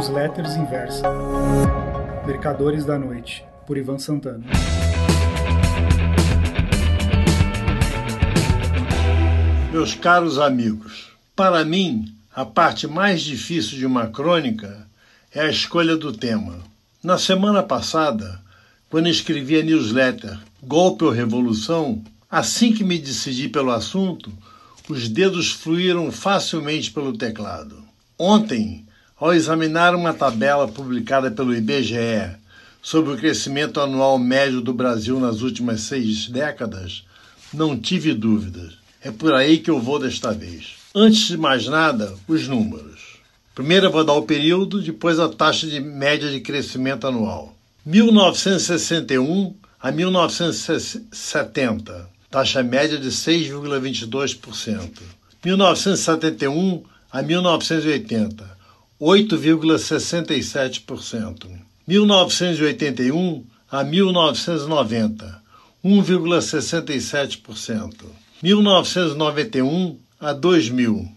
Newsletters Inversa. Mercadores da Noite, por Ivan Santana. Meus caros amigos, para mim, a parte mais difícil de uma crônica é a escolha do tema. Na semana passada, quando escrevi a newsletter Golpe ou Revolução, assim que me decidi pelo assunto, os dedos fluíram facilmente pelo teclado. Ontem, ao examinar uma tabela publicada pelo IBGE sobre o crescimento anual médio do Brasil nas últimas seis décadas, não tive dúvidas. É por aí que eu vou desta vez. Antes de mais nada, os números. Primeiro eu vou dar o período, depois a taxa de média de crescimento anual. 1961 a 1970, taxa média de 6,22%. 1971 a 1980, 8,67%. 1981 a 1990, 1,67%. 1991 a 2000,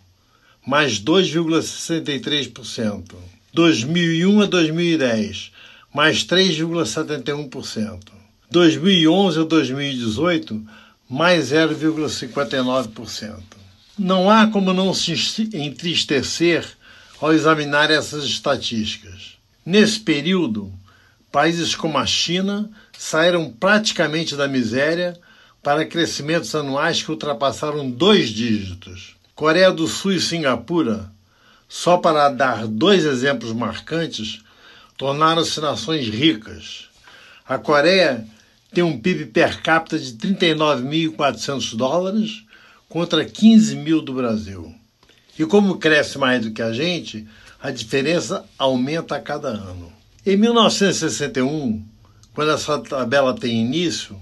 mais 2,63%. 2001 a 2010, mais 3,71%. 2011 a 2018, mais 0,59%. Não há como não se entristecer ao examinar essas estatísticas. Nesse período, países como a China saíram praticamente da miséria para crescimentos anuais que ultrapassaram dois dígitos. Coreia do Sul e Singapura, só para dar dois exemplos marcantes, tornaram-se nações ricas. A Coreia tem um PIB per capita de 39.400 dólares contra 15 mil do Brasil. E como cresce mais do que a gente, a diferença aumenta a cada ano. Em 1961, quando essa tabela tem início,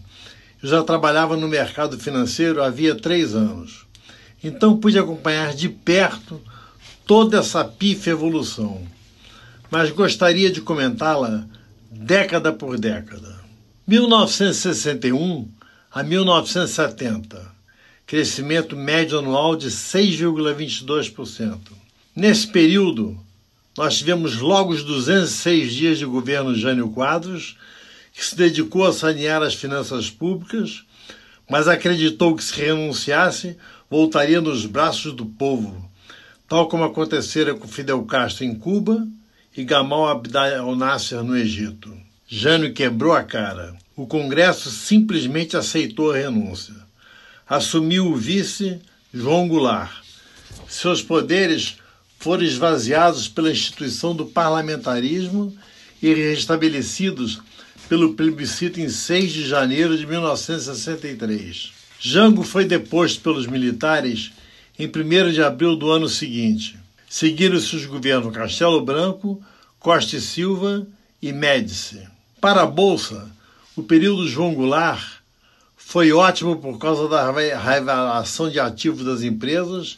eu já trabalhava no mercado financeiro havia três anos. Então pude acompanhar de perto toda essa pífia evolução. Mas gostaria de comentá-la década por década. 1961 a 1970 crescimento médio anual de 6,22%. Nesse período, nós tivemos logo os 206 dias de governo Jânio Quadros, que se dedicou a sanear as finanças públicas, mas acreditou que se renunciasse, voltaria nos braços do povo, tal como acontecera com Fidel Castro em Cuba e Gamal Abdel Nasser no Egito. Jânio quebrou a cara. O Congresso simplesmente aceitou a renúncia assumiu o vice João Goulart. Seus poderes foram esvaziados pela instituição do parlamentarismo e restabelecidos pelo plebiscito em 6 de janeiro de 1963. Jango foi deposto pelos militares em 1 de abril do ano seguinte. Seguiram-se os governos Castelo Branco, Costa e Silva e Médici. Para a Bolsa, o período João Goulart foi ótimo por causa da revelação de ativos das empresas,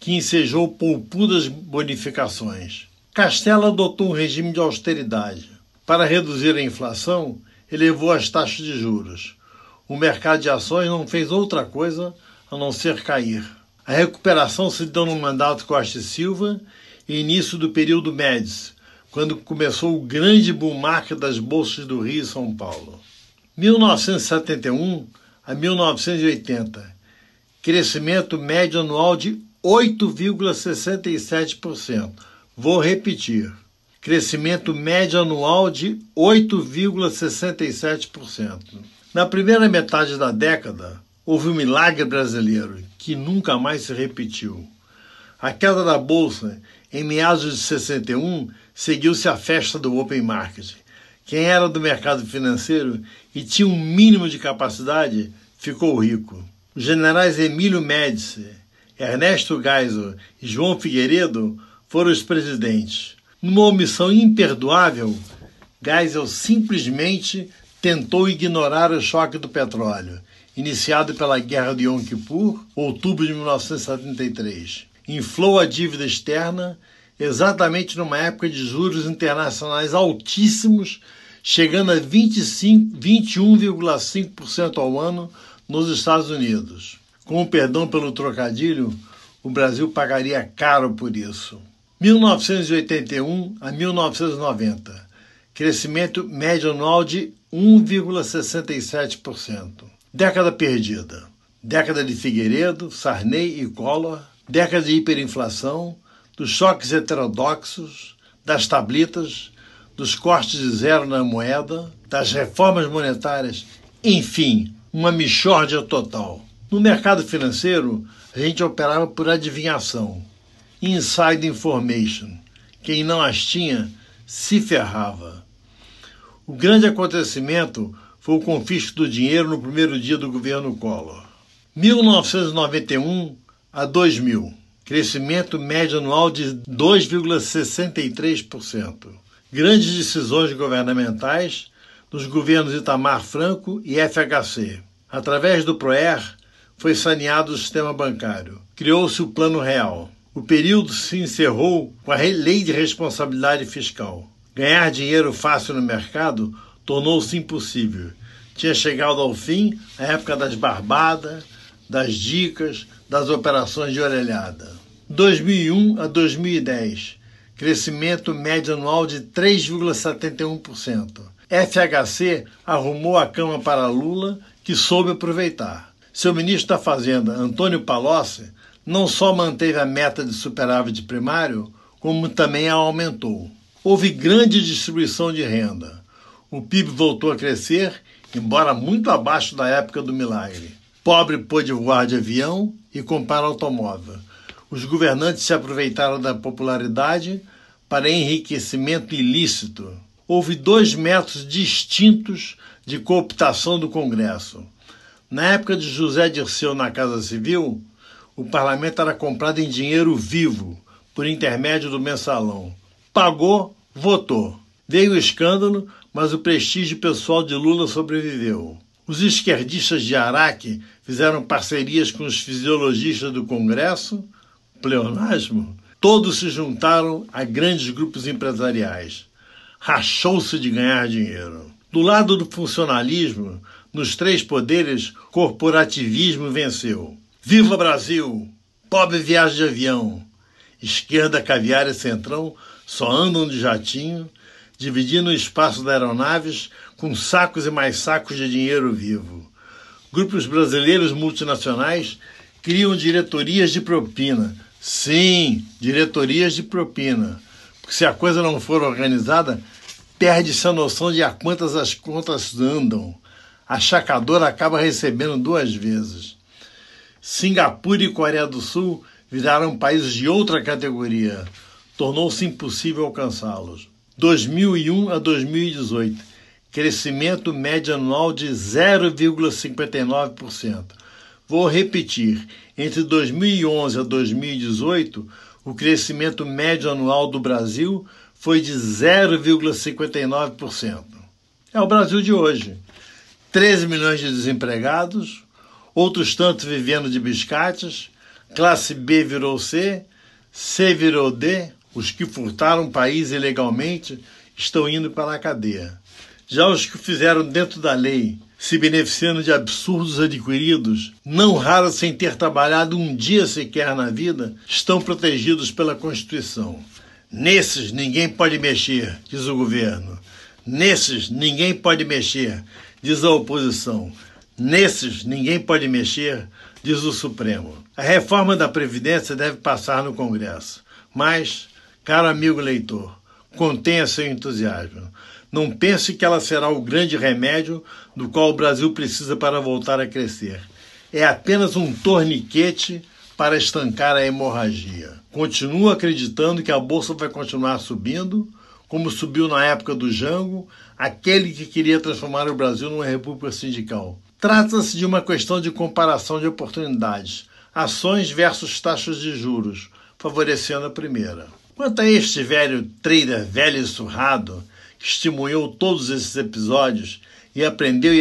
que ensejou poupudas bonificações. Castelo adotou um regime de austeridade. Para reduzir a inflação, elevou as taxas de juros. O mercado de ações não fez outra coisa a não ser cair. A recuperação se deu no mandato Costa e Silva e início do período Médici, quando começou o grande boom market das bolsas do Rio e São Paulo. 1971 a 1980, crescimento médio anual de 8,67%. Vou repetir. Crescimento médio anual de 8,67%. Na primeira metade da década, houve um milagre brasileiro que nunca mais se repetiu. A queda da bolsa em meados de 61 seguiu-se a festa do open market, quem era do mercado financeiro e tinha um mínimo de capacidade ficou rico. Os generais Emílio Médici, Ernesto Geisel e João Figueiredo foram os presidentes. Numa omissão imperdoável, Geisel simplesmente tentou ignorar o choque do petróleo, iniciado pela Guerra de Yom Kippur, outubro de 1973. Inflou a dívida externa exatamente numa época de juros internacionais altíssimos, chegando a 21,5% ao ano nos Estados Unidos. Com o perdão pelo trocadilho, o Brasil pagaria caro por isso. 1981 a 1990, crescimento médio anual de 1,67%. Década perdida. Década de Figueiredo, Sarney e Collor, década de hiperinflação, dos choques heterodoxos, das tablitas, dos cortes de zero na moeda, das reformas monetárias, enfim, uma mixórdia total. No mercado financeiro, a gente operava por adivinhação, inside information. Quem não as tinha se ferrava. O grande acontecimento foi o confisco do dinheiro no primeiro dia do governo Collor. 1991 a 2000, crescimento médio anual de 2,63%. Grandes decisões governamentais dos governos Itamar Franco e FHC. Através do PROER, foi saneado o sistema bancário. Criou-se o Plano Real. O período se encerrou com a Lei de Responsabilidade Fiscal. Ganhar dinheiro fácil no mercado tornou-se impossível. Tinha chegado ao fim a época das barbadas, das dicas, das operações de orelhada. 2001 a 2010, crescimento médio anual de 3,71%. FHC arrumou a cama para Lula, que soube aproveitar. Seu ministro da Fazenda, Antônio Palocci, não só manteve a meta de superávit primário, como também a aumentou. Houve grande distribuição de renda. O PIB voltou a crescer, embora muito abaixo da época do milagre. Pobre pôde voar de avião e comprar automóvel. Os governantes se aproveitaram da popularidade para enriquecimento ilícito. Houve dois métodos distintos de cooptação do Congresso. Na época de José Dirceu na Casa Civil, o parlamento era comprado em dinheiro vivo, por intermédio do mensalão. Pagou, votou. Veio o escândalo, mas o prestígio pessoal de Lula sobreviveu. Os esquerdistas de Araque fizeram parcerias com os fisiologistas do Congresso, pleonasmo. Todos se juntaram a grandes grupos empresariais. Rachou-se de ganhar dinheiro. Do lado do funcionalismo, nos três poderes, corporativismo venceu. Viva Brasil! Pobre viagem de avião. Esquerda, caviar e centrão só andam de jatinho, dividindo o espaço das aeronaves com sacos e mais sacos de dinheiro vivo. Grupos brasileiros multinacionais criam diretorias de propina. Sim, diretorias de propina. Porque se a coisa não for organizada, perde-se a noção de a quantas as contas andam a chacadora acaba recebendo duas vezes. Singapura e Coreia do Sul viraram países de outra categoria. Tornou-se impossível alcançá-los. 2001 a 2018, crescimento médio anual de 0,59%. Vou repetir: entre 2011 a 2018, o crescimento médio anual do Brasil foi de 0,59%. É o Brasil de hoje. 13 milhões de desempregados, outros tantos vivendo de biscates, classe B virou C, C virou D, os que furtaram o país ilegalmente estão indo para a cadeia. Já os que fizeram dentro da lei, se beneficiando de absurdos adquiridos, não raro sem ter trabalhado um dia sequer na vida, estão protegidos pela Constituição. Nesses ninguém pode mexer, diz o governo. Nesses ninguém pode mexer, diz a oposição. Nesses ninguém pode mexer, diz o Supremo. A reforma da Previdência deve passar no Congresso. Mas, caro amigo leitor, contenha seu entusiasmo. Não pense que ela será o grande remédio do qual o Brasil precisa para voltar a crescer. É apenas um torniquete para estancar a hemorragia. Continuo acreditando que a bolsa vai continuar subindo, como subiu na época do Jango, aquele que queria transformar o Brasil numa república sindical. Trata-se de uma questão de comparação de oportunidades, ações versus taxas de juros, favorecendo a primeira. Quanto a este velho trader velho e surrado, que estimulou todos esses episódios e aprendeu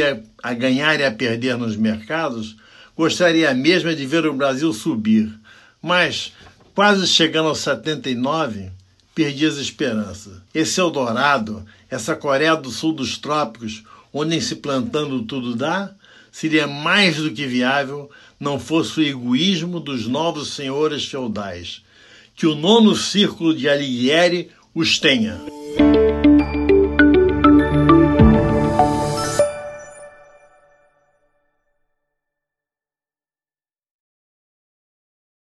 a ganhar e a perder nos mercados, gostaria mesmo de ver o Brasil subir. Mas, quase chegando aos 79, perdi as esperanças. Esse Eldorado, essa Coreia do Sul dos trópicos, onde se plantando tudo dá, seria mais do que viável não fosse o egoísmo dos novos senhores feudais, que o nono círculo de Alighieri os tenha.